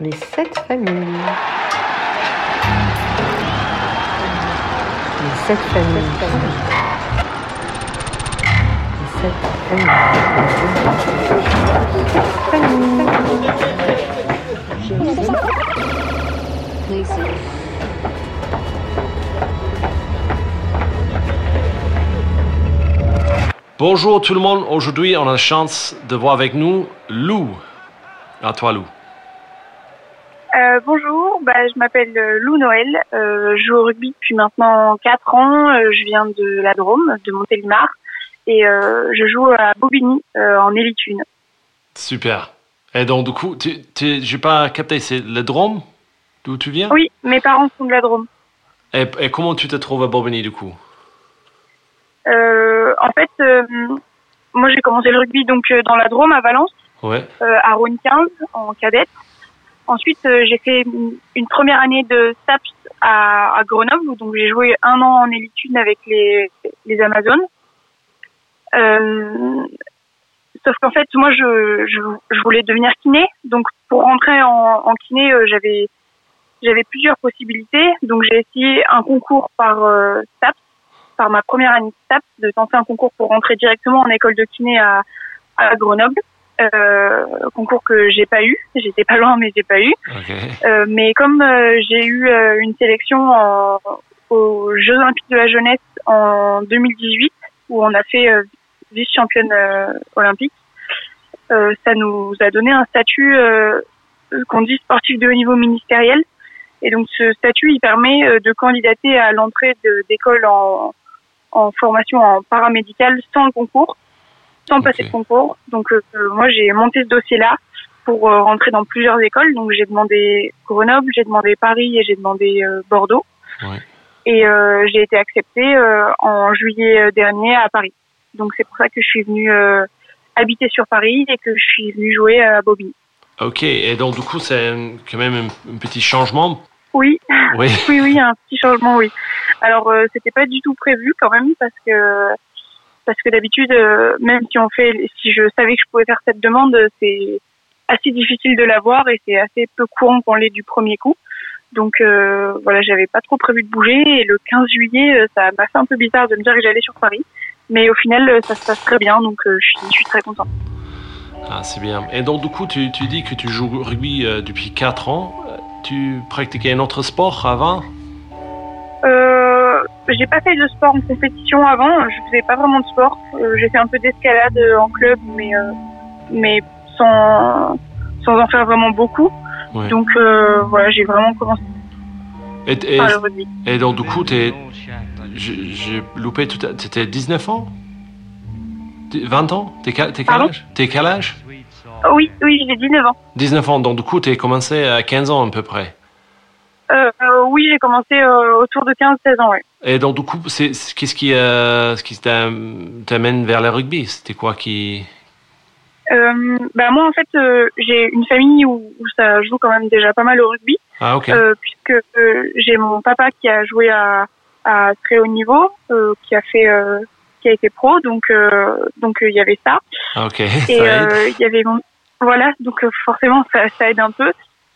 Les sept familles. Les sept familles. Les sept familles. Familles. Bonjour tout le monde. Aujourd'hui, on a la chance de voir avec nous Lou. À toi, Lou. Bah, je m'appelle euh, Lou Noël. Euh, je joue au rugby depuis maintenant 4 ans. Euh, je viens de la Drôme, de Montélimar. Et euh, je joue à Bobigny en élite 1. Super. Et donc, du coup, tu, tu, j'ai pas capté, c'est la Drôme D'où tu viens? Oui, mes parents sont de la Drôme. Et, et comment tu te trouves à Bobigny, du coup? En fait, moi j'ai commencé le rugby donc dans la Drôme à Valence, Ouais. à Rhône 15 en cadette. Ensuite, j'ai fait une première année de STAPS à, à Grenoble, donc j'ai joué un an en élite avec les, les Amazones. Euh, sauf qu'en fait, moi, je, je, je, voulais devenir kiné. Donc, pour rentrer en, en kiné, euh, j'avais j'avais plusieurs possibilités. Donc, j'ai essayé un concours par euh, STAPS par ma première année de STAPS, de tenter un concours pour rentrer directement en école de kiné à, à Grenoble. Euh, concours que j'ai pas eu, j'étais pas loin mais j'ai pas eu. Okay. Euh, mais comme euh, j'ai eu euh, une sélection en, aux Jeux Olympiques de la jeunesse en 2018 où on a fait euh, vice championne olympique, ça nous a donné un statut qu'on dit sportif de haut niveau ministériel. Et donc ce statut, il permet de candidater à l'entrée d'école en, en formation en paramédical sans le concours, sans Okay. passer de concours. Donc euh, moi j'ai monté ce dossier-là pour euh, rentrer dans plusieurs écoles. Donc j'ai demandé Grenoble, j'ai demandé Paris et j'ai demandé euh, Bordeaux. Ouais. Et euh, j'ai été acceptée euh, en juillet euh, dernier à Paris. Donc c'est pour ça que je suis venue euh, habiter sur Paris et que je suis venue jouer à Bobigny. Ok, et donc du coup, c'est quand même un, un petit changement? Oui, Oui. oui, oui, un petit changement, oui. Alors euh, c'était pas du tout prévu quand même parce que parce que d'habitude, euh, même si on fait, si je savais que je pouvais faire cette demande, c'est assez difficile de l'avoir et c'est assez peu courant qu'on l'ait du premier coup. Donc euh, voilà, j'avais pas trop prévu de bouger et le 15 juillet, euh, ça m'a fait un peu bizarre de me dire que j'allais sur Paris. Mais au final, euh, ça se passe très bien, donc je suis, très contente. Ah, c'est bien. Et donc du coup, tu, dis que tu joues rugby depuis 4 ans. Tu pratiquais un autre sport avant? Euh, j'ai pas fait de sport en compétition avant. Je faisais pas vraiment de sport. Euh, j'ai fait un peu d'escalade euh, en club, mais euh, mais sans sans en faire vraiment beaucoup. Ouais. Donc voilà, j'ai vraiment commencé Et, et, par le rugby. et donc du coup, t'es- j'ai loupé tout à... T'étais 19 ans? T'es- 20 ans? T'es quel, âge? T'es quel âge? Oui, oui, j'ai 19 ans. 19 ans, donc du coup, t'es commencé à 15 ans à peu près. Oui, j'ai commencé euh, autour de 15-16 ans. Et donc du coup, qu'est-ce qui, euh, ce qui t'am- t'amène vers le rugby? C'était quoi qui... Euh, bah moi en fait, euh, j'ai une famille où, où ça joue quand même déjà pas mal au rugby. Ah. Euh, puisque j'ai mon papa qui a joué à, à très haut niveau, qui a fait, qui a été pro, donc donc il y avait ça. Ah. Et il y avait mon, voilà, donc forcément ça, ça aide un peu.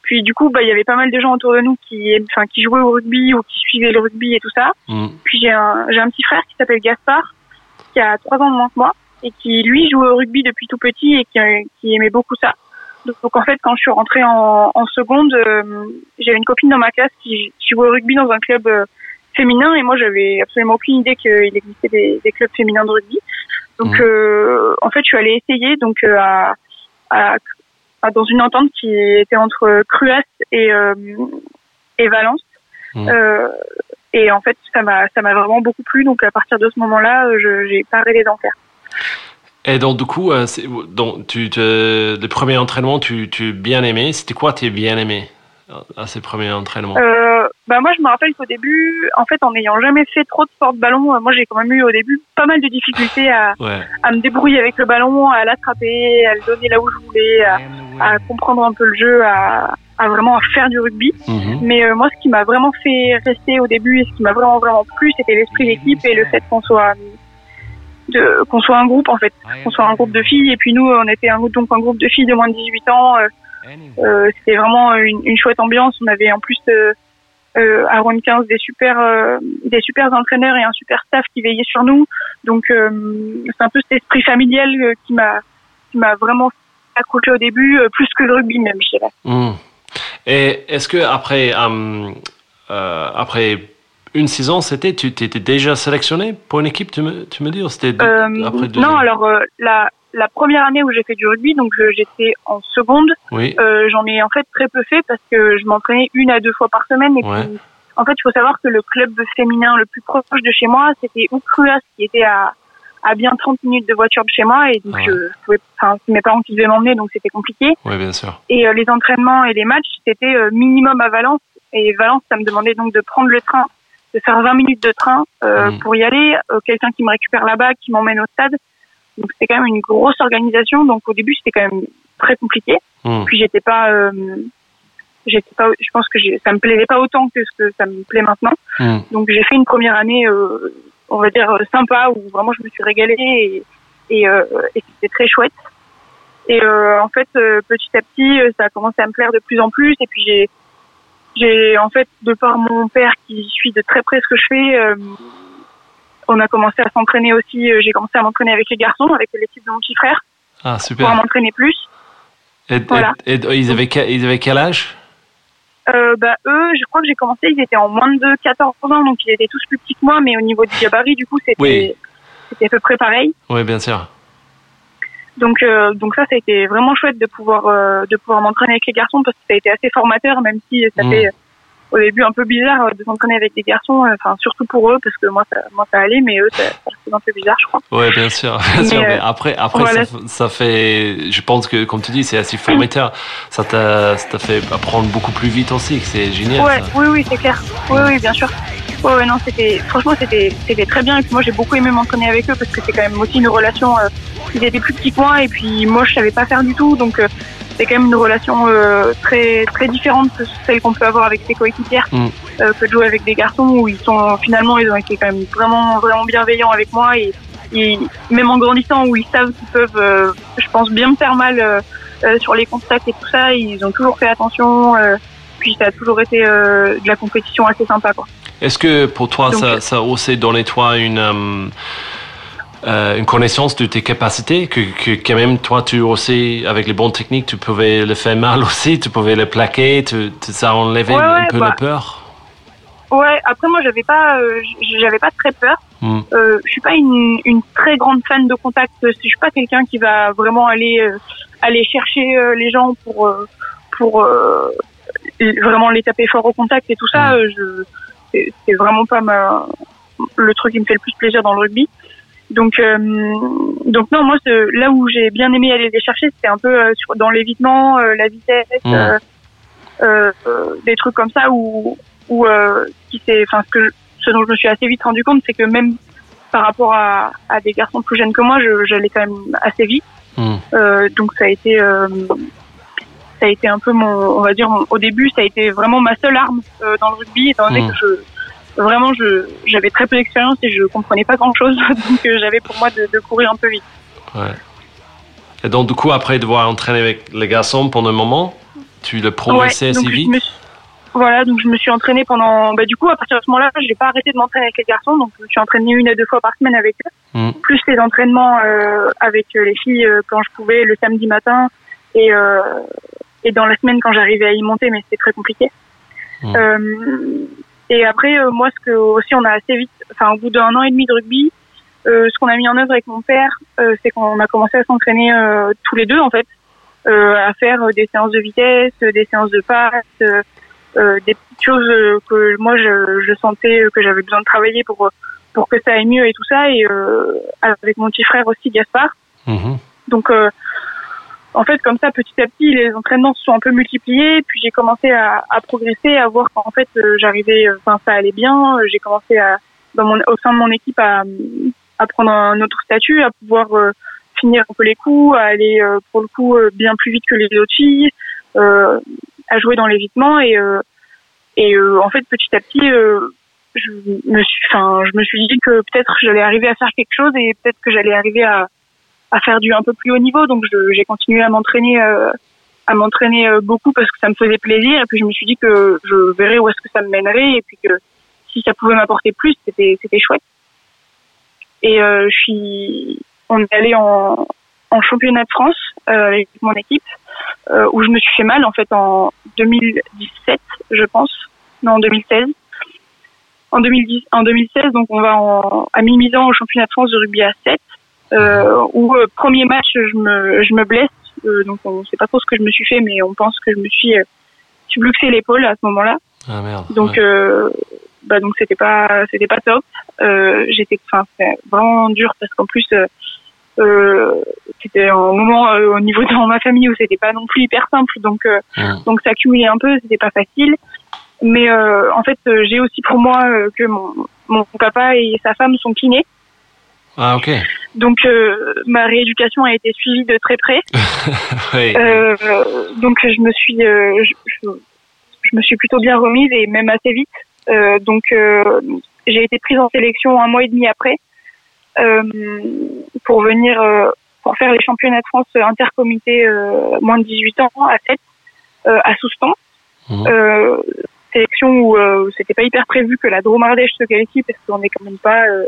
Puis du coup, bah il y avait pas mal de gens autour de nous qui, enfin qui jouaient au rugby ou qui suivaient le rugby et tout ça. Hmm. Puis j'ai un, j'ai un petit frère qui s'appelle Gaspard, qui a trois ans de moins que moi et qui lui jouait au rugby depuis tout petit et qui, qui aimait beaucoup ça. Donc, en fait, quand je suis rentrée en, en seconde, euh, j'avais une copine dans ma classe qui, qui jouait au rugby dans un club euh, féminin et moi j'avais absolument aucune idée qu'il existait des, des clubs féminins de rugby. Donc Mhm. euh, en fait, je suis allée essayer donc euh, à, à- dans une entente qui était entre Cruas et euh, et Valence. Mhm. Euh, et en fait, ça m'a ça m'a vraiment beaucoup plu. Donc à partir de ce moment-là, euh, je j'ai pas arrêté d'en faire. Et donc du coup, euh, c'est- donc, tu te, le premier entraînement, tu, tu bien aimé. C'était quoi tes bien aimé à ces premiers entraînements? Euh, bah moi, je me rappelle qu'au début, en fait, en n'ayant jamais fait trop de sport de ballon, moi j'ai quand même eu au début pas mal de difficultés à, Ouais. à me débrouiller avec le ballon, à l'attraper, à le donner là où je voulais, à, à comprendre un peu le jeu, à, à vraiment à faire du rugby. Mhm. Mais euh, moi, ce qui m'a vraiment fait rester au début et ce qui m'a vraiment vraiment plu, c'était l'esprit d'équipe et le fait qu'on soit de qu'on soit un groupe en fait, qu'on soit un groupe de filles. Et puis nous, on était un, donc un groupe de filles de moins de 18 ans. euh, Euh, c'était vraiment une, une, chouette ambiance. On avait en plus euh, euh à Rouen 15 des super euh, des super entraîneurs et un super staff qui veillait sur nous. Donc c'est un peu cet esprit familial qui m'a qui m'a vraiment accroché au début, plus que le rugby même, je dirais. Mmh. Et est-ce que après après une saison, c'était tu étais déjà sélectionné pour une équipe, tu me, tu me dis c'était après Non, alors la la première année où j'ai fait du rugby, donc j'étais en seconde, oui. euh, j'en ai en fait très peu fait parce que je m'entraînais une à deux fois par semaine. Et ouais. puis, en fait, il faut savoir que le club féminin le plus proche de chez moi, c'était Oukruas, qui était à, à bien 30 minutes de voiture de chez moi. Et donc, Ouais. je pouvais, enfin, c'est mes parents qui devaient m'emmener, donc c'était compliqué. Oui, bien sûr. Et euh, les entraînements et les matchs, c'était euh, minimum à Valence. Et Valence, ça me demandait donc de prendre le train, de faire 20 minutes de train euh, Mhm. pour y aller. Euh, Quelqu'un qui me récupère là-bas, qui m'emmène au stade. Donc c'était quand même une grosse organisation. Donc au début, c'était quand même très compliqué. Mmh. Puis j'étais pas, euh, j'étais pas, je pense que ça me plaisait pas autant que ce que ça me plaît maintenant. Mmh. Donc j'ai fait une première année, euh, on va dire euh, sympa, où vraiment je me suis régalée et, et, euh, et c'était très chouette. Et euh, en fait, euh, petit à petit, euh, ça a commencé à me plaire de plus en plus. Et puis j'ai, j'ai en fait, de par mon père qui suit de très près ce que je fais, euh, on a commencé à s'entraîner aussi. euh, j'ai commencé à m'entraîner avec les garçons, avec l'équipe de mon petit frère, Ah, pour super. m'entraîner plus. Et, Voilà. et- et ils, avaient, ils avaient quel âge? Euh, bah, eux, je crois que j'ai commencé, ils étaient en moins de 14 ans, donc ils étaient tous plus petits que moi, mais au niveau du gabarit, du coup, c'était, Oui. c'était à peu près pareil. Oui, bien sûr. Donc, euh, donc ça, ça a été vraiment chouette de pouvoir, euh, de pouvoir m'entraîner avec les garçons parce que ça a été assez formateur, même si ça Mm. fait au début un peu bizarre euh, de s'entraîner avec des garçons, euh, enfin, surtout pour eux, parce que moi, ça, moi, ça allait, mais eux, ça, ça restait un peu bizarre, je crois. Oui, bien sûr. Bien Mais, sûr. Mais euh, après, après voilà. ça, ça fait. Je pense que, comme tu dis, c'est assez formateur. Ça t'a ça t'a fait apprendre beaucoup plus vite aussi, que c'est génial. Ouais, ça. oui, oui, c'est clair. Oui, oui, bien sûr. Ouais, ouais, non, c'était, franchement, c'était, c'était très bien. Et puis moi, j'ai beaucoup aimé m'entraîner avec eux parce que c'est quand même aussi une relation. Euh, ils étaient plus petits que moi et puis moi, je savais pas faire du tout. Donc, euh, c'est quand même une relation euh, très, très différente de celle qu'on peut avoir avec ses coéquipières Mm. euh, que de jouer avec des garçons où ils sont finalement, ils ont été quand même vraiment, vraiment bienveillants avec moi et, et même en grandissant où ils savent qu'ils peuvent, euh, je pense, bien me faire mal sur les contacts et tout ça, ils ont toujours fait attention. puis ça a toujours été de la compétition assez sympa quoi. Est-ce que pour toi, Donc, ça, ça a aussi donné toi une, euh, une connaissance de tes capacités que, que quand même toi, tu aussi, avec les bonnes techniques, tu pouvais le faire mal aussi, tu pouvais le plaquer, tu, tu- ça enlevait Ouais, un ouais, peu bah. la peur Ouais, après moi j'avais pas euh, j'avais pas très peur. Hmm. Euh, je suis pas une, une très grande fan de contact. Je suis pas quelqu'un qui va vraiment aller euh, aller chercher les gens pour pour vraiment les taper fort au contact et tout ça. Mm. je c'est c'est vraiment pas ma le truc qui me fait le plus plaisir dans le rugby. Donc euh, donc non moi ce- là où j'ai bien aimé aller les chercher c'était un peu euh, sur, dans l'évitement, euh, la vitesse, Mm. euh, euh, euh, des trucs comme ça où où euh, qui s'est enfin ce que je- ce dont je me suis assez vite rendu compte c'est que même par rapport à, à des garçons plus jeunes que moi je- j'allais quand même assez vite euh, donc ça a été euh, ça a été un peu mon on va dire mon- au début ça a été vraiment ma seule arme euh, dans le rugby étant donné Mm. que je vraiment je j'avais très peu d'expérience et je comprenais pas grand chose donc euh, j'avais pour moi de, de courir un peu vite Ouais. Et donc, du coup, après devoir entraîner avec les garçons pendant un moment, tu le progressais Ouais, assez je vite suis- voilà donc je me suis entraînée pendant bah du coup à partir de ce moment-là j'ai pas arrêté de m'entraîner avec les garçons donc je me suis entraînée une à deux fois par semaine avec eux Mm. plus les entraînements euh, avec euh, les filles quand je pouvais le samedi matin et et dans la semaine quand j'arrivais à y monter mais c'était très compliqué Mm. Euh, et après euh, moi ce que aussi on a assez vite enfin au bout d'un an et demi de rugby euh, ce qu'on a mis en œuvre avec mon père euh, c'est qu'on a commencé à s'entraîner euh, tous les deux en fait. Euh, à faire des séances de vitesse des séances de passe euh, euh, des petites choses euh, que moi je, je sentais que j'avais besoin de travailler pour pour que ça aille mieux et tout ça. Et euh, avec mon petit frère aussi Gaspard. Mhm. donc euh, en fait comme ça petit à petit les entraînements se sont un peu multipliés puis j'ai commencé à, à progresser à voir qu'en fait euh, j'arrivais enfin ça allait bien. Euh, j'ai commencé à dans mon au sein de mon équipe à à prendre un autre statut à pouvoir euh, finir un peu les coups à aller euh, pour le coup euh, bien plus vite que les autres filles euh, à jouer dans l'évitement. Et euh, et euh, en fait petit à petit euh, je me suis enfin je me suis dit que peut-être j'allais arriver à faire quelque chose et peut-être que j'allais arriver à à faire du un peu plus haut niveau donc j'ai continué à m'entraîner euh, à m'entraîner euh, beaucoup parce que ça me faisait plaisir. Et puis je me suis dit que je verrais où est-ce que ça me mènerait et puis que si ça pouvait m'apporter plus, c'était c'était chouette. Et euh, je suis, on est allé en, en championnat de France euh, avec mon équipe euh, où je me suis fait mal en fait en 2017, je pense, non en 2016. En 2010, en 2016, donc on va en, à mi-mi-temps au championnat de France de rugby à 7, euh, où euh, premier match je me je me blesse, euh, donc on sait pas trop ce que je me suis fait, mais on pense que je me suis euh, subluxé l'épaule à ce moment-là. Ah merde. Donc, ouais. euh, bah donc c'était pas, c'était pas top. Euh, j'étais, enfin, c'était vraiment dur parce qu'en plus, euh, euh, c'était un moment euh, au niveau de ma famille où c'était pas non plus hyper simple. Donc, euh, donc ça cumulait un peu, c'était pas facile. Mais euh, en fait, euh, j'ai aussi pour moi euh, que mon, mon papa et sa femme sont kinés. Ah ok. Donc euh, ma rééducation a été suivie de très près. Oui. Euh, donc je me suis euh, je, je- je me suis plutôt bien remise et même assez vite. Euh, donc euh, j'ai été prise en sélection un mois et demi après euh, pour venir euh, pour faire les championnats de France intercomité euh, moins de 18 ans à 7 euh, à Soustan. Euh, sélection où euh, c'était pas hyper prévu que la Drôme Ardèche se qualifie parce qu'on n'est quand même pas euh,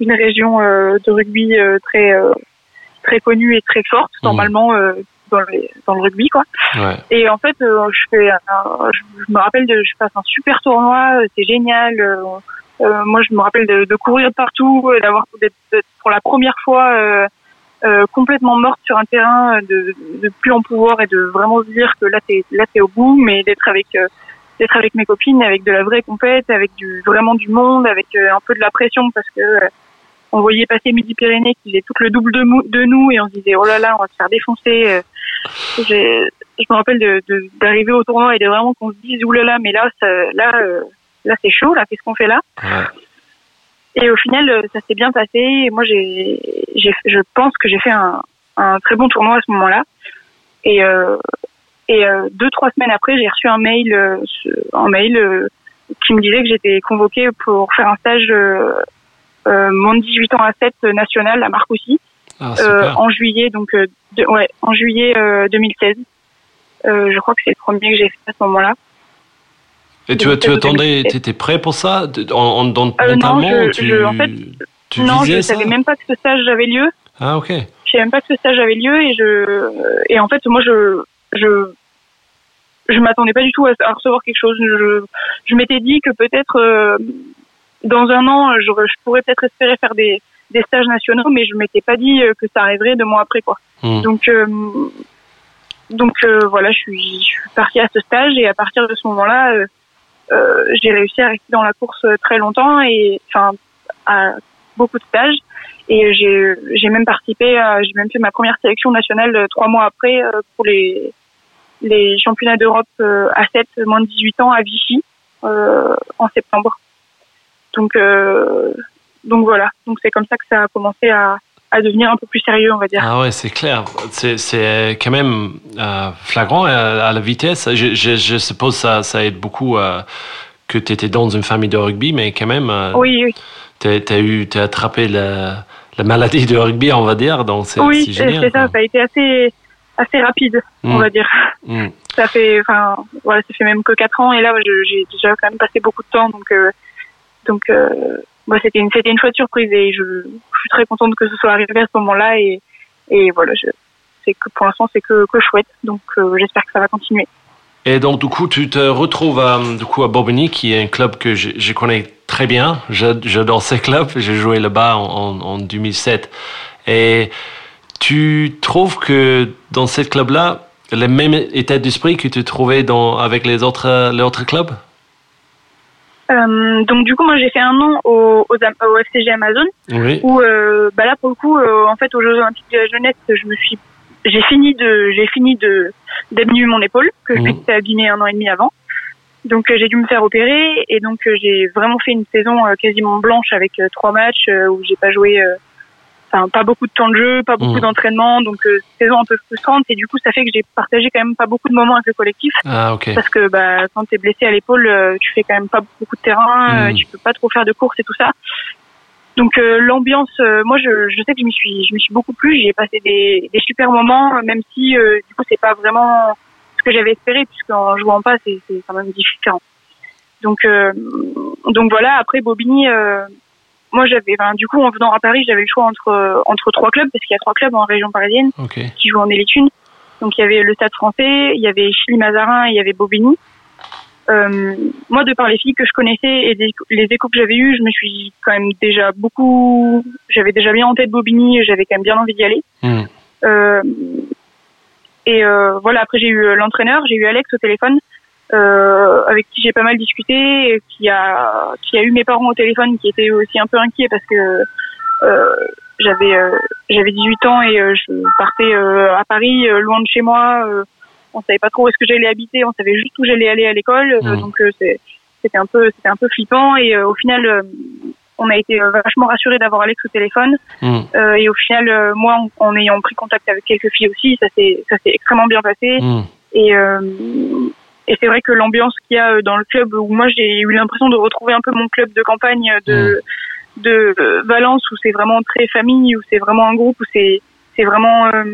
une région euh, de rugby euh, très euh, très connue et très forte normalement euh, dans, les, dans le rugby quoi. Ouais. Et en fait, euh, je fais, un- je, me rappelle de, je passe un super tournoi, c'est génial. euh, euh, moi, je me rappelle de, de courir de partout, d'avoir pour la première fois euh, euh, complètement morte sur un terrain, de, de plus en pouvoir et de vraiment se dire que là, t'es là, t'es au bout, mais d'être avec euh, d'être avec mes copines, avec de la vraie compète, avec du vraiment du monde, avec euh, un peu de la pression parce que euh, on voyait passer Midi-Pyrénées qui faisait tout le double de, mou- de nous et on se disait oh là là, on va se faire défoncer. euh, je me rappelle de de- d'arriver au tournoi et de vraiment qu'on se dise oulala mais là ça, là euh, là c'est chaud là qu'est-ce qu'on fait là Ouais. et au final euh, ça s'est bien passé et moi j'ai je pense que j'ai fait un un très bon tournoi à ce moment-là et euh, et euh, deux trois semaines après j'ai reçu un mail euh, un mail qui me disait que j'étais convoquée pour faire un stage euh, de 18 ans à 7 euh, national à Marcoussis Ah euh, en juillet, donc euh, de- ouais, en juillet euh, 2016. Euh, je crois que c'est le premier que j'ai fait à ce moment-là. Et tu, tu 2016, attendais, tu étais prêt pour ça? En, dans- Euh, non, je- tu, je- en fait, tu non, je ça? savais même pas que ce stage avait lieu. Ah ok. Je savais même pas que ce stage avait lieu et je et en fait moi je je je m'attendais pas du tout à, à recevoir quelque chose. Je je m'étais dit que peut-être euh, dans un an j'aurais- je pourrais peut-être espérer faire des des stages nationaux, mais je m'étais pas dit euh, que ça arriverait deux mois après quoi. Hmm. Donc, euh, donc euh, voilà, je suis, je suis partie à ce stage et à partir de ce moment-là, euh, euh, j'ai réussi à rester dans la course euh, très longtemps et enfin à beaucoup de stages. Et j'ai, même participé, j'ai même fait ma première sélection nationale euh, trois mois après euh, pour les les championnats d'Europe euh, à 7 moins de 18 ans à Vichy euh, en septembre. Donc euh, donc voilà, donc c'est comme ça que ça a commencé à à devenir un peu plus sérieux, on va dire. Ah ouais, c'est clair. C'est, quand même euh, flagrant à, à la vitesse. Je, je, je suppose ça, ça aide beaucoup euh, que tu étais dans une famille de rugby, mais quand même, euh, Oui, oui. t'as eu, t'as attrapé la, la maladie de rugby, on va dire. Donc c'est, oui, c'est ça. Ça a été assez, assez rapide, on Mm. va dire. Mm. Ça fait, enfin, voilà, ça fait même que quatre ans et là, j'ai déjà quand même passé beaucoup de temps, donc, euh, donc, euh, moi, c'était une, une chouette surprise et je, suis très contente que ce soit arrivé à ce moment-là et, et voilà, que pour l'instant, c'est que, que chouette, donc euh, j'espère que ça va continuer. Et donc, du coup, tu te retrouves à, du coup, à Bobigny, qui est un club que je, connais très bien. J'adore ce club. J'ai joué là-bas en 2007. Et tu trouves que dans ce club-là, le même état d'esprit que tu trouvais dans, avec les autres, les autres clubs? Euh, donc du coup, moi, j'ai fait un an au, au, au FCG Amazon. Oui. où euh, bah là pour le coup euh, en fait aux Jeux Olympiques de la jeunesse je me suis j'ai fini de j'ai fini de d'abîmer mon épaule que je Mhm. m'étais abîmée un an et demi avant donc euh, j'ai dû me faire opérer et donc euh, j'ai vraiment fait une saison quasiment blanche avec trois matchs où j'ai pas joué euh, enfin pas beaucoup de temps de jeu pas beaucoup Mhm. d'entraînement donc euh, saison un peu frustrante et du coup ça fait que j'ai partagé quand même pas beaucoup de moments avec le collectif Ah, ok. parce que bah quand t'es blessé à l'épaule euh, tu fais quand même pas beaucoup de terrain euh, Mm. tu peux pas trop faire de courses et tout ça donc euh, l'ambiance euh, moi je, je sais que je me suis je me suis beaucoup plu j'y ai passé des, des super moments même si euh, du coup c'est pas vraiment que j'avais espéré, puisqu'en jouant pas, c'est c'est quand même différent. Donc, euh, donc voilà. Après Bobigny, euh, moi j'avais, enfin, du coup, en venant à Paris, j'avais le choix entre entre trois clubs parce qu'il y a trois clubs en région parisienne Ok. qui jouent en élite une. Donc il y avait le Stade Français, il y avait Chili Mazarin, et il y avait Bobigny. Euh, moi, de par les filles que je connaissais et des- les échos que j'avais eus, je me suis quand même déjà beaucoup, j'avais déjà bien en tête Bobigny, et j'avais quand même bien envie d'y aller. Hmm. Euh, et euh, voilà, après j'ai eu l'entraîneur, j'ai eu Alex au téléphone, euh, avec qui j'ai pas mal discuté, qui a qui a eu mes parents au téléphone, qui étaient aussi un peu inquiets parce que euh, j'avais euh, j'avais 18 ans et euh, je partais euh, à Paris, euh, loin de chez moi. euh, on savait pas trop où est-ce que j'allais habiter, on savait juste où j'allais aller à l'école, euh, Mhm. donc euh, c'était un peu c'était un peu flippant et euh, au final euh, on a été vachement rassurés d'avoir Alex au téléphone. Hmm. Euh, et au final, euh, moi, en, en ayant pris contact avec quelques filles aussi, ça s'est ça s'est extrêmement bien passé. Hmm. Et euh, et c'est vrai que l'ambiance qu'il y a euh, dans le club, où moi j'ai eu l'impression de retrouver un peu mon club de campagne de de euh, Valence, où c'est vraiment très famille, où c'est vraiment un groupe, où c'est c'est vraiment euh,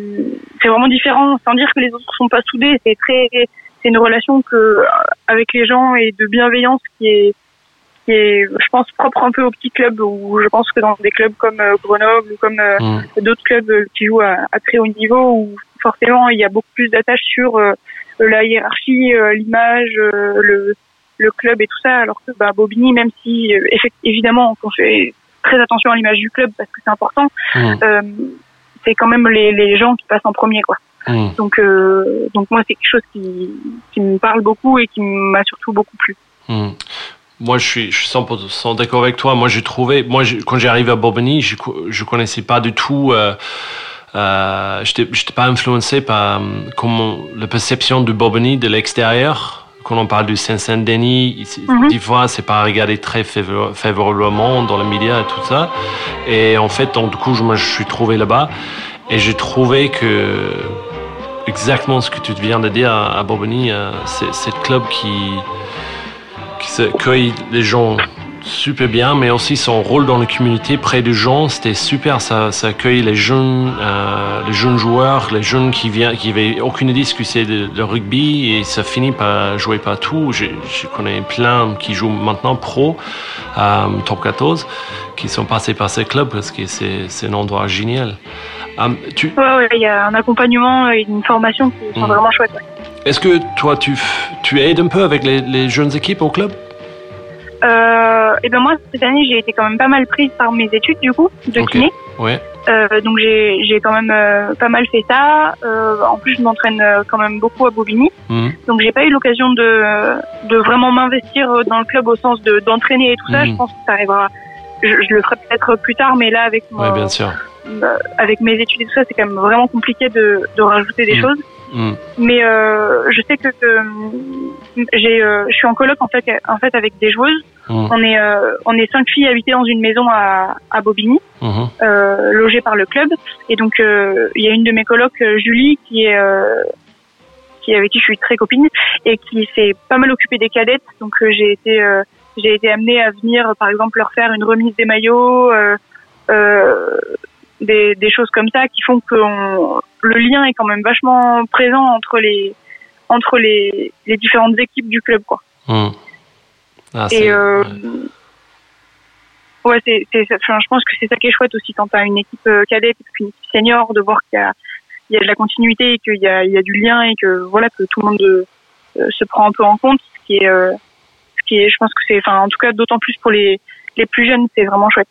c'est vraiment différent. Sans dire que les autres sont pas soudés, c'est très c'est une relation que euh, avec les gens et de bienveillance qui est qui est, je pense, propre un peu aux petits clubs où je pense que dans des clubs comme euh, Grenoble ou comme euh, Hmm. d'autres clubs euh, qui jouent à, à très haut niveau où forcément il y a beaucoup plus d'attaches sur euh, la hiérarchie, euh, l'image, euh, le, le club et tout ça, alors que bah, Bobigny, même si euh, évidemment on fait très attention à l'image du club parce que c'est important, euh, c'est quand même les, les gens qui passent en premier quoi. Hmm. Donc euh, donc moi c'est quelque chose qui, qui me parle beaucoup et qui m'a surtout beaucoup plu. Hmm. Moi, je suis, je suis 100% d'accord avec toi. Moi, j'ai trouvé, moi, j'ai- quand j'arrive à Bobigny, je, je connaissais pas du tout, euh, euh, j'étais j'étais pas influencé par euh, comment la perception de Bobigny de l'extérieur. Quand on parle du Saint-Saint-Denis, Mhm. des fois, c'est pas regardé très favor- favorablement dans les médias et tout ça. Et en fait, donc, du coup, je- je suis trouvé là-bas et j'ai trouvé que exactement ce que tu viens de dire à, à Bobigny, euh, c'est c'est le club qui, qui accueille les gens super bien, mais aussi son rôle dans la communauté près des gens, c'était super. Ça, ça accueille les jeunes, euh, les jeunes joueurs, les jeunes qui viennent, qui avaient aucune idée ce que c'est de, de rugby et ça finit par jouer partout. Je, je connais plein qui jouent maintenant pro, euh, top 14, qui sont passés par ces clubs parce que c'est un endroit génial. Euh, tu, Ouais, ouais, il y a un accompagnement et une formation qui sont Mhm. vraiment chouettes. ouais. est-ce que toi, tu, aides un peu avec les, les jeunes équipes au club? Euh, et ben moi cette année j'ai été quand même pas mal prise par mes études du coup de Ok. kiné. Ouais. Euh, donc j'ai j'ai quand même euh, pas mal fait ça. Euh, en plus je m'entraîne euh, quand même beaucoup à Bobigny. Mhm. Donc j'ai pas eu l'occasion de de vraiment m'investir euh, dans le club au sens de d'entraîner et tout ça. Mhm. Je pense que ça arrivera. Je, je le ferai peut-être plus tard, mais là avec Ouais, bien sûr. euh, avec mes études et tout ça, c'est quand même vraiment compliqué de de rajouter des Mhm. choses. Mhm. Mais euh, je sais que euh, j'ai, euh, je suis en coloc en fait, en fait avec des joueuses. Mhm. On est, euh, on est cinq filles habitées dans une maison à, à Bobigny, Mhm. euh, logées par le club. Et donc euh, il y a une de mes colocs, Julie, qui est, euh, qui avec qui je suis très copine et qui s'est pas mal occupée des cadettes. Donc j'ai été, euh, j'ai été amenée à venir, par exemple, leur faire une remise des maillots. Euh, euh, des, des choses comme ça qui font que on- le lien est quand même vachement présent entre les entre les, les différentes équipes du club quoi. Mhm. Ah, Et euh, ouais. c'est c'est enfin, je pense que c'est ça qui est chouette aussi quand tu as une équipe euh, cadette et puis une équipe senior de voir qu'il y a il y a de la continuité et qu'il y a il y a du lien et que voilà que tout le monde euh, se prend un peu en compte ce qui est euh, ce qui est je pense que c'est enfin en tout cas d'autant plus pour les les plus jeunes c'est vraiment chouette.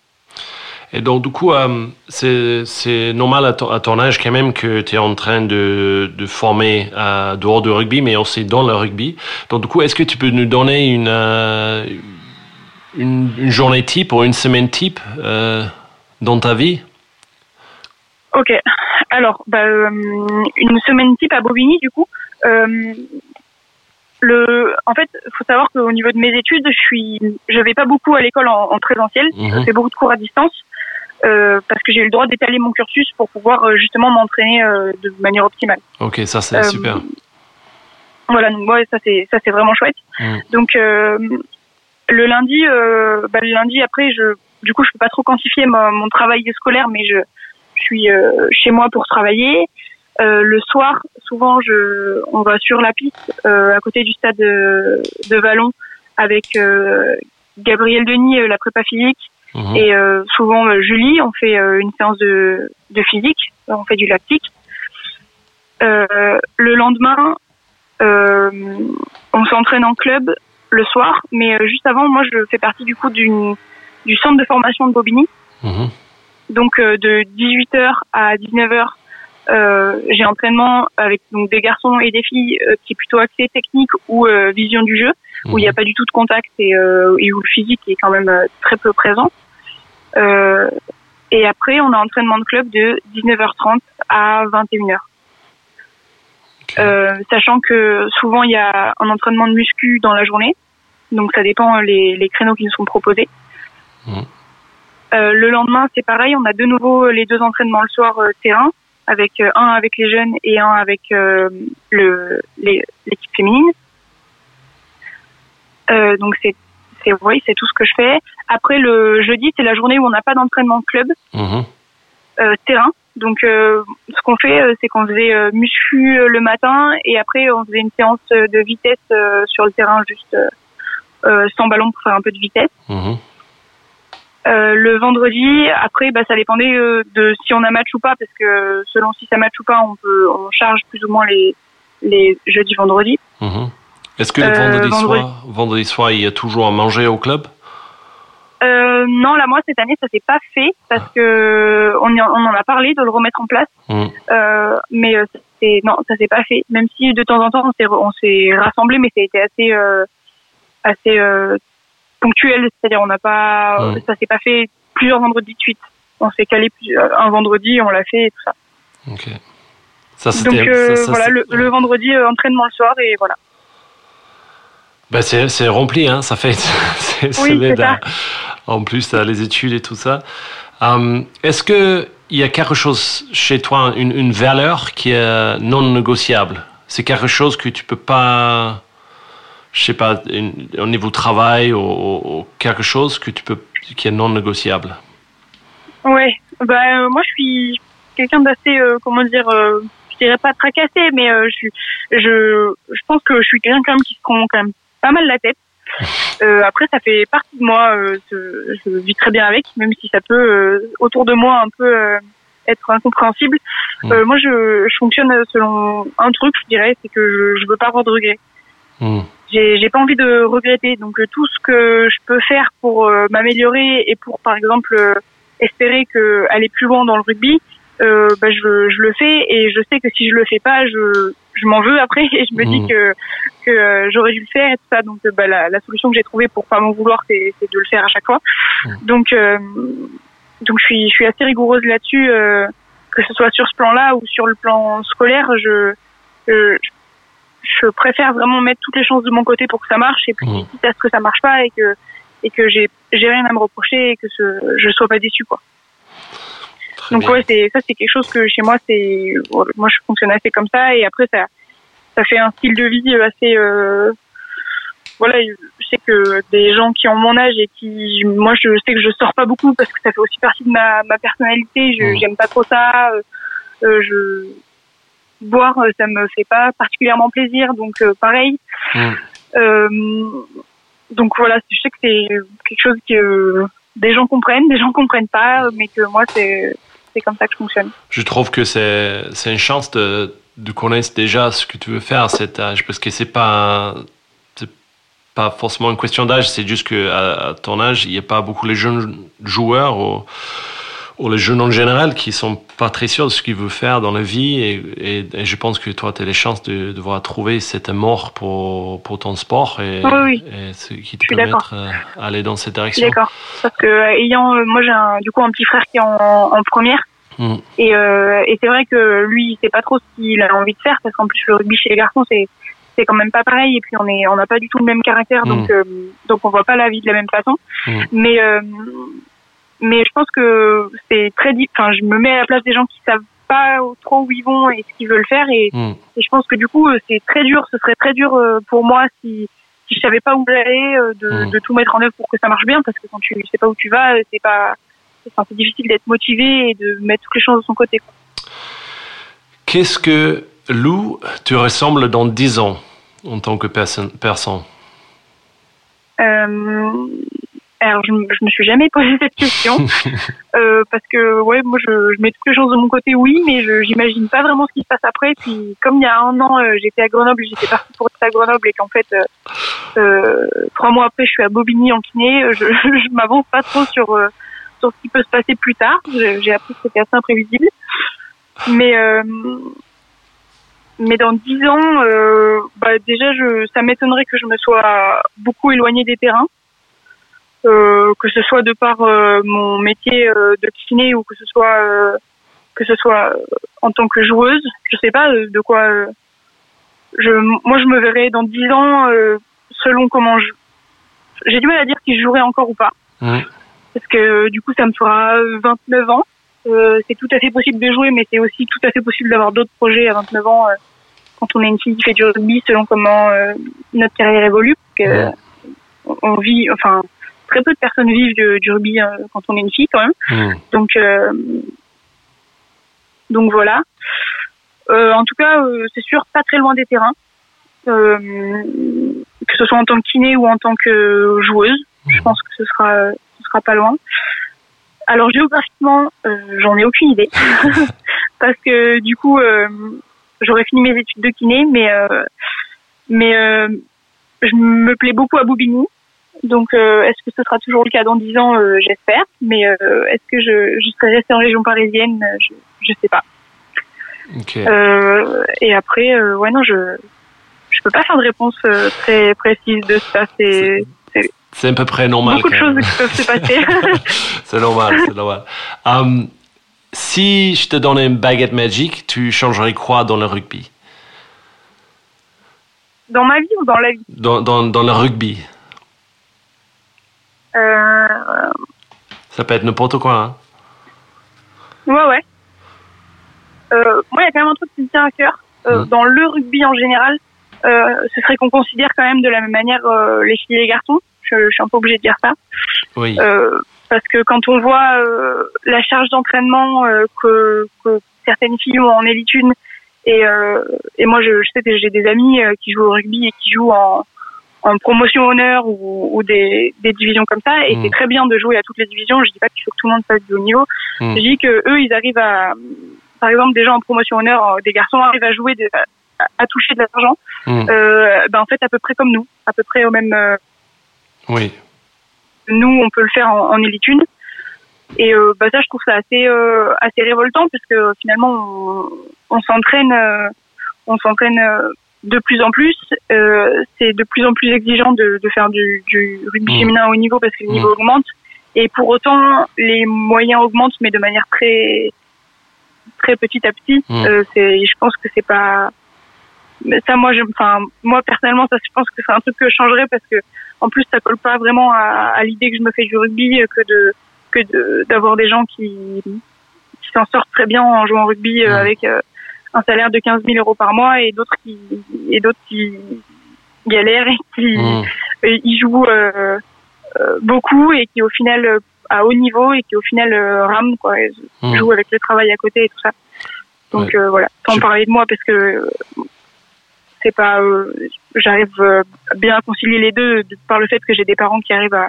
Et donc, du coup, euh, c'est normal à ton, à ton âge quand même que tu es en train de, de former euh, dehors du rugby, mais aussi dans le rugby. Donc, du coup, est-ce que tu peux nous donner une, euh, une, une journée type ou une semaine type euh, dans ta vie? Ok. Alors, bah, une semaine type à Bobigny, du coup. Le, en fait, faut savoir qu'au niveau de mes études, je suis, je vais pas beaucoup à l'école en, en présentiel. Mhm. Je fais beaucoup de cours à distance euh, parce que j'ai eu le droit d'étaler mon cursus pour pouvoir euh, justement m'entraîner euh, de manière optimale. Ok, ça c'est Euh, super. Voilà, donc ouais, ça c'est ça c'est vraiment chouette. Mm. Donc euh, le lundi, euh, bah, le lundi après, je, du coup, je peux pas trop quantifier mon, mon travail scolaire, mais je, je suis euh, chez moi pour travailler. le soir, souvent, je, on va sur la piste à côté du stade de, de Vallon avec Gabriel Denis, la prépa physique, mhm. et souvent Julie. On fait une séance de, de physique, on fait du lactique. le lendemain, on s'entraîne en club le soir, mais juste avant, moi, je fais partie du coup d'une du centre de formation de Bobigny. Mhm. Donc euh, de 18h à 19h, euh, j'ai entraînement avec donc des garçons et des filles euh, qui est plutôt axé technique ou euh, vision du jeu, où il n'y a mhm. pas du tout de contact et, et, où le physique est quand même très peu présent. et après, on a entraînement de club de 19h30 à 21h. sachant que souvent il y a un entraînement de muscu dans la journée, donc ça dépend les, les créneaux qui nous sont proposés. Mhm. Euh, le lendemain, c'est pareil, on a de nouveau les deux entraînements le soir euh, terrain, avec euh, un avec les jeunes et un avec le l'équipe féminine. Donc c'est c'est oui, c'est tout ce que je fais. Après le jeudi, c'est la journée où on n'a pas d'entraînement club, mhm. terrain. Donc ce qu'on fait, c'est qu'on faisait muscu le matin et après on faisait une séance de vitesse sur le terrain juste sans ballon pour faire un peu de vitesse. Euh, le vendredi, après, bah, ça dépendait euh, de si on a match ou pas, parce que selon si ça match ou pas, on peut, on charge plus ou moins les, les jeudis, vendredis. Mhm. Est-ce que le vendredi, euh, soir, vendredi soir, il y a toujours à manger au club? Euh, Non, là, moi, cette année, ça s'est pas fait, parce que on, on en a parlé de le remettre en place, mhm. euh, mais c'est, non, ça s'est pas fait. Même si de temps en temps, on s'est, on s'est rassemblés, mais ça a été assez, assez ponctuel, c'est-à-dire on n'a pas, ça s'est pas fait plusieurs vendredis de suite. On s'est calé un vendredi, on l'a fait et tout ça. Ok. Ça, Donc euh, voilà, le, vendredi euh, entraînement le soir et voilà. Bah c'est rempli, hein, ça fait. oui, ça. En plus, les études et tout ça. Hum, est-ce que il y a quelque chose chez toi, une, une valeur qui est non négociable? C'est quelque chose que tu peux pas je sais pas, au niveau travail ou, quelque chose que tu peux, qui est non négociable? Ouais, bah, euh, moi je suis quelqu'un d'assez, euh, comment dire, euh, je dirais pas tracassé, mais je, je, je pense que je suis quelqu'un quand même qui se prend quand même pas mal la tête. après, ça fait partie de moi, je vis très bien avec, même si ça peut, autour de moi, un peu être incompréhensible. Mm. moi, je, je fonctionne selon un truc, je dirais, c'est que je, je veux pas avoir de regrets. Mm j'ai pas envie de regretter. Donc euh, tout ce que je peux faire pour euh, m'améliorer et pour par exemple euh, espérer que aller plus loin dans le rugby, euh, bah, je, je, le fais et je sais que si je le fais pas, je, je m'en veux après et je me dis mmh. que que j'aurais dû le faire et tout ça. Donc bah, la, la solution que j'ai trouvée pour pas m'en vouloir, c'est de le faire à chaque fois. Mmh. Donc donc je suis je suis assez rigoureuse là-dessus, que ce soit sur ce plan-là ou sur le plan scolaire. Je, je je préfère vraiment mettre toutes les chances de mon côté pour que ça marche et puis mmh. quitte à ce que ça marche pas et que et que j'ai j'ai rien à me reprocher et que ce, je sois pas déçu quoi. Donc ouais, c'est ça c'est quelque chose que chez moi c'est moi je fonctionne assez comme ça et après ça ça fait un style de vie assez euh, voilà, je sais que des gens qui ont mon âge et qui moi je sais que je sors pas beaucoup parce que ça fait aussi partie de ma ma personnalité, je mmh. j'aime pas trop ça euh, euh je boire, euh, ça me fait pas particulièrement plaisir, donc euh, pareil. Mm. Euh, donc voilà, je sais que c'est quelque chose que des gens comprennent, des gens comprennent pas, mais que moi c'est c'est comme ça que je fonctionne. Je trouve que c'est c'est une chance de de connaître déjà ce que tu veux faire à cet âge, parce que c'est pas pas forcément une question d'âge, c'est juste que à, ton âge, il n'y a pas beaucoup les jeunes joueurs. Ou, ou les jeunes en général qui sont pas très sûrs de ce qu'ils veulent faire dans la vie et, et, je pense que toi tu as les chances de devoir trouver cette amour pour, pour ton sport et, oui, et ce qui te permettre d'aller dans cette direction. D'accord. Parce que euh, ayant euh, moi j'ai un, du coup un petit frère qui est en, en première hmm. et, euh, et c'est vrai que lui il sait pas trop ce qu'il a envie de faire parce qu'en plus le rugby chez les garçons c'est c'est quand même pas pareil et puis on est on n'a pas du tout le même caractère donc hmm. euh, donc on voit pas la vie de la même façon hmm. mais euh, mais je pense que c'est très enfin je me mets à la place des gens qui savent pas trop où ils vont et ce qu'ils veulent faire et, hmm. et je pense que du coup euh, c'est très dur ce serait très dur euh, pour moi si si je savais pas où j'allais euh, de, hmm. de tout mettre en œuvre pour que ça marche bien parce que quand tu sais pas où tu vas c'est pas c'est difficile d'être motivé et de mettre toutes les chances de son côté Qu'est-ce que, Lou, tu ressembles dans 10 ans en tant que personne, personne Euh, alors, je, je me suis jamais posé cette question euh, parce que, ouais, moi, je, je mets toutes les chances de mon côté, oui, mais je j'imagine pas vraiment ce qui se passe après. Puis, comme il y a un an, euh, j'étais à Grenoble, j'étais partie pour être à Grenoble et qu'en fait, euh, trois mois après, je suis à Bobigny en kiné. Je, je m'avance pas trop sur sur ce qui peut se passer plus tard. J'ai appris que c'était assez imprévisible, mais mais dans dix ans, bah déjà, je, ça m'étonnerait que je me sois beaucoup éloignée des terrains, que ce soit de par euh, mon métier euh, de kiné ou que ce soit euh, que ce soit euh, en tant que joueuse. Je sais pas euh, de quoi. euh, je, moi, je me verrais dans dix ans euh, selon comment je. J'ai du mal à dire si je jouerai encore ou pas, Mm. parce que euh, du coup, ça me fera euh, 29 ans. Euh, c'est tout à fait possible de jouer, mais c'est aussi tout à fait possible d'avoir d'autres projets à 29 ans euh, quand on est une fille qui fait du rugby, selon comment euh, notre carrière évolue. Parce que Ouais. on vit, enfin, très peu de personnes vivent du, du rugby euh, quand on est une fille quand même. Mm. Donc, euh, donc voilà. Euh, en tout cas, c'est sûr, pas très loin des terrains, que ce soit en tant que kiné ou en tant que joueuse. Je pense que ce sera, ce sera pas loin. Alors géographiquement, euh, j'en ai aucune idée parce que du coup, euh, j'aurais fini mes études de kiné, mais euh, mais je me plais beaucoup à Bobigny. Donc, euh, est-ce que ce sera toujours le cas dans 10 ans? Euh, J'espère. Mais euh, est-ce que je, je serai restée en région parisienne? Je je sais pas. Ok. Euh, et après, ouais, non, je je peux pas faire de réponse très précise de ça. C'est C'est à peu près normal. beaucoup de choses qui peuvent se passer. c'est normal, c'est normal. Um, si je te donnais une baguette magique, tu changerais quoi dans le rugby? Dans ma vie ou dans la vie? Dans, dans, dans le rugby Ça peut être n'importe quoi. Hein? Ouais, ouais. Euh, moi, il y a quand même un truc qui me tient à cœur. Euh. Dans le rugby en général, euh, ce serait qu'on considère quand même de la même manière euh, les filles et les garçons. Je, je suis un peu obligée de dire ça. Oui. Euh, parce que quand on voit euh, la charge d'entraînement euh, que, que certaines filles ont en élite une, et, euh, et moi je, je sais que j'ai des amis euh, qui jouent au rugby et qui jouent en, en promotion honneur ou, ou des, des divisions comme ça, et Mm. c'est très bien de jouer à toutes les divisions. Je dis pas qu'il faut que tout le monde fasse du haut niveau. Mm. Je dis que eux ils arrivent à, par exemple des gens en promotion honneur, euh, des garçons arrivent à jouer, de- à, à toucher de l'argent. Mm. Euh, ben en fait à peu près comme nous, à peu près au même euh, Oui. nous on peut le faire en, en élite une. Et euh, bah ça je trouve ça assez euh, assez révoltant parce que finalement on, on s'entraîne on s'entraîne euh, de plus en plus. Euh, c'est de plus en plus exigeant de, de faire du, du rugby Mm. féminin au haut niveau parce que le Mm. niveau augmente. Et pour autant les moyens augmentent mais de manière très très petit à petit. Mm. Euh, c'est je pense que c'est pas mais ça moi je enfin moi personnellement ça je pense que c'est un truc que je changerais parce que en plus ça colle pas vraiment à, à l'idée que je me fais du rugby euh, que de que de d'avoir des gens qui qui s'en sortent très bien en jouant au rugby euh, Ouais. avec euh, un salaire de 15 000 euros par mois et d'autres qui et d'autres qui galèrent et qui Mm. et ils jouent euh, euh, beaucoup et qui au final euh, à haut niveau et qui au final euh, rament quoi et Mm. jouent avec le travail à côté et tout ça donc Ouais. euh, voilà sans Je- parler de moi parce que c'est pas euh, j'arrive euh, bien à concilier les deux de- par le fait que j'ai des parents qui arrivent à,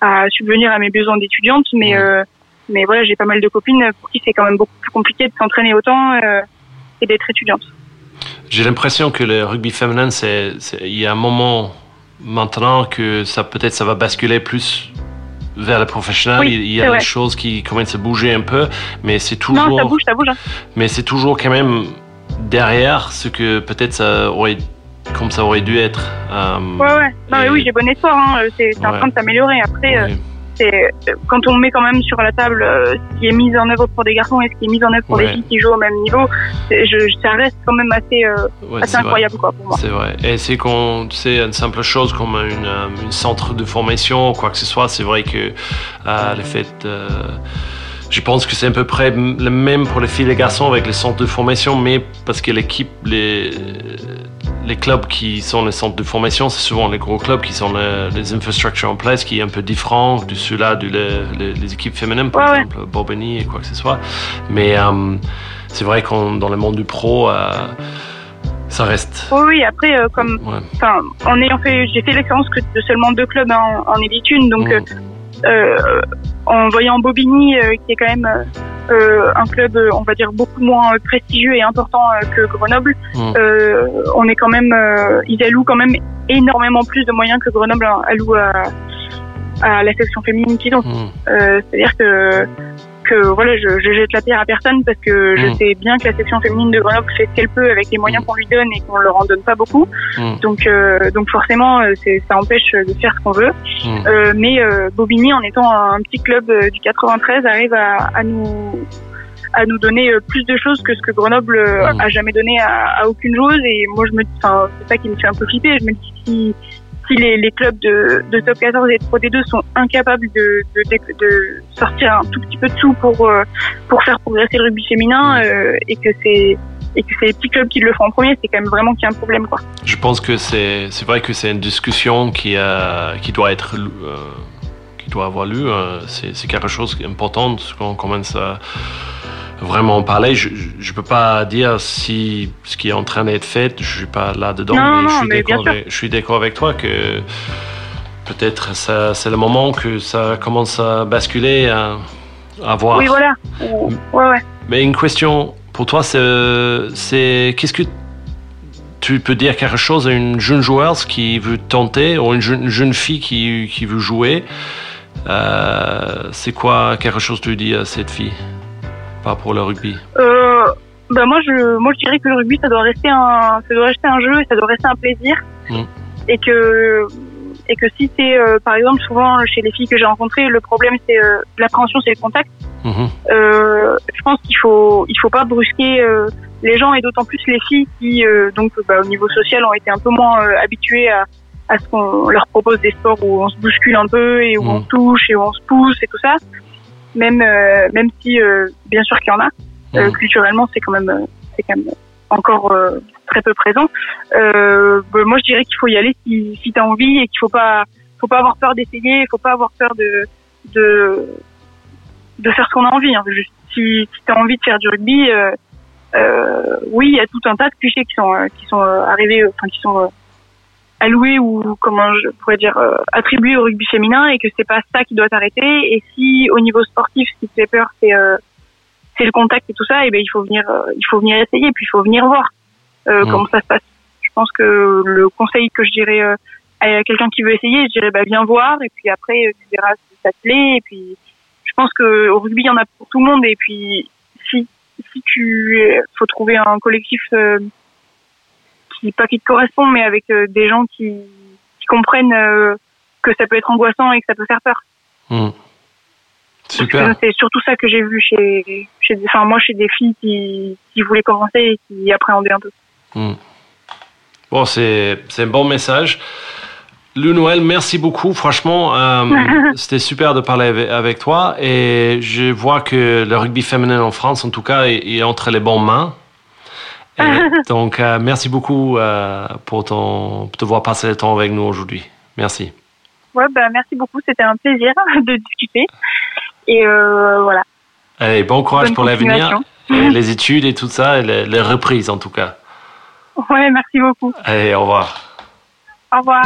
à subvenir à mes besoins d'étudiante mais euh, mais voilà j'ai pas mal de copines pour qui c'est quand même beaucoup plus compliqué de s'entraîner autant et d'être étudiante J'ai l'impression que le rugby féminin, c'est, il y a un moment maintenant que ça peut-être ça va basculer plus vers le professionnel. Oui, il y a vrai. des choses qui commencent à bouger un peu, mais c'est toujours, non ça bouge ça bouge hein. mais c'est toujours quand même derrière ce que peut-être ça aurait, comme ça aurait dû être. euh, ouais ouais non mais oui j'ai bon espoir hein. c'est, c'est en train de s'améliorer après euh. C'est quand on met quand même sur la table euh, ce qui est mis en œuvre pour des garçons et ce qui est mis en œuvre pour Ouais. des filles qui jouent au même niveau, c'est- je, ça reste quand même assez, euh, Ouais, assez c'est vrai. incroyable quoi pour moi. C'est vrai. Et c'est qu'on, sais, une simple chose comme une, euh, une centre de formation ou quoi que ce soit, c'est vrai que euh, le fait. euh, je pense que c'est à peu près le même pour les filles et les garçons avec les centres de formation, mais parce que l'équipe, les, les clubs qui sont les centres de formation, c'est souvent les gros clubs qui sont le- les infrastructures en place, qui est un peu différent de ceux-là, de le- le- les équipes féminines, par Ouais, ouais. exemple, Bobigny et quoi que ce soit. Mais euh, c'est vrai qu'on dans le monde du pro, euh, ça reste. Oui, oui, après, euh, comme, Ouais. en ayant fait, j'ai fait l'expérience que de seulement deux clubs en, en Élite 1, donc Mm. euh, en voyant Bobigny, qui est quand même un club, euh, on va dire, beaucoup moins euh, prestigieux et important euh, que Grenoble, Mm. euh, on est quand même, euh, ils allouent quand même énormément plus de moyens que Grenoble alloue à, à la section féminine qu'ils ont. Mm. Euh, C'est-à-dire que que voilà, je, je jette la pierre à personne parce que je Mm. sais bien que la section féminine de Grenoble fait ce qu'elle peut avec les moyens Mm. qu'on lui donne et qu'on leur en donne pas beaucoup. Mm. Donc euh, donc forcément, euh, ça empêche de faire ce qu'on veut. Euh, mais euh, Bobigny, en étant un petit club du 93, arrive à, à nous à nous donner plus de choses que ce que Grenoble a jamais donné à, à aucune chose. Et moi, je me, enfin, c'est ça qui me fait un peu flipper. Je me dis si si les, clubs de, de top 14 et de Pro D2 sont incapables de, de, de, sortir un tout petit peu de sous pour euh, pour faire progresser le rugby féminin euh, et que c'est et que c'est les petits clubs qui le font en premier, c'est quand même vraiment qu'il y a un problème quoi. Je pense que c'est c'est vrai que c'est une discussion qui qui doit être euh, qui doit avoir lieu. c'est quelque chose d'important commence à vraiment en parler. Je je peux pas dire si ce qui est en train d'être fait. Je suis pas là dedans, Non, mais, non, je suis mais d'accord. avec- Je suis d'accord avec toi que peut-être ça c'est le moment que ça commence à basculer à, à voir. Oui voilà. Ou- Ouais ouais. Mais une question pour toi, c'est, c'est qu'est-ce que tu peux dire quelque chose à une jeune joueuse qui veut tenter ou une jeune, jeune fille qui, qui veut jouer? Euh, C'est quoi quelque chose que tu dis à cette fille? Pas pour le rugby. Euh, bah moi je moi je dirais que le rugby ça doit rester un ça doit rester un jeu et ça doit rester un plaisir Mm. et que et que si c'est euh, par exemple souvent chez les filles que j'ai rencontrées le problème c'est euh, l'appréhension c'est le contact euh, je pense qu'il faut il faut pas brusquer euh, les gens et d'autant plus les filles qui euh, donc bah, au niveau social ont été un peu moins euh, habituées à à ce qu'on leur propose des sports où on se bouscule un peu et où Mm. on touche et où on se pousse et tout ça même euh, même si euh, bien sûr qu'il y en a euh, Mhm. culturellement, c'est quand même, c'est quand même encore euh, très peu présent. Euh, bah, moi, je dirais qu'il faut y aller si, si t'as envie et qu'il faut pas, faut pas avoir peur d'essayer, faut pas avoir peur de, de, de faire ce qu'on a envie. Hein. Juste, si, si t'as envie de faire du rugby, euh, euh, oui, il y a tout un tas de clichés qui sont, euh, qui sont euh, arrivés, enfin qui sont alloués ou comment je pourrais dire euh, attribués au rugby féminin et que c'est pas ça qui doit t'arrêter. Et si au niveau sportif, ce qui te fait peur, c'est euh, c'est le contact et tout ça, et ben il faut venir, euh, il faut venir essayer, puis il faut venir voir euh, Mm. comment ça se passe. Je pense que le conseil que je dirais euh, à quelqu'un qui veut essayer, je dirais bah viens voir, et puis après tu verras si ça te plaît. Et puis je pense que au rugby il y en a pour tout le monde, et puis si si tu faut trouver un collectif euh, qui pas qui te correspond, mais avec euh, des gens qui, qui comprennent euh, que ça peut être angoissant et que ça peut faire peur. Super. que C'est surtout ça que j'ai vu chez, enfin moi chez des filles qui, qui voulaient commencer et qui appréhendaient un peu. Mhm. Bon, c'est c'est un bon message. Lou Noël, merci beaucoup. Franchement, euh, c'était super de parler avec, avec toi. Et je vois que le rugby féminin en France, en tout cas, est, est entre les bonnes mains. Donc, euh, merci beaucoup euh, pour ton, pour devoir passer le temps avec nous aujourd'hui. Merci. Ouais, bah merci beaucoup, c'était un plaisir de discuter. Et euh, voilà. Allez, bon courage Bonne pour l'avenir, les études et tout ça, et les, les reprises en tout cas. Ouais, merci beaucoup. Allez, au revoir. Au revoir.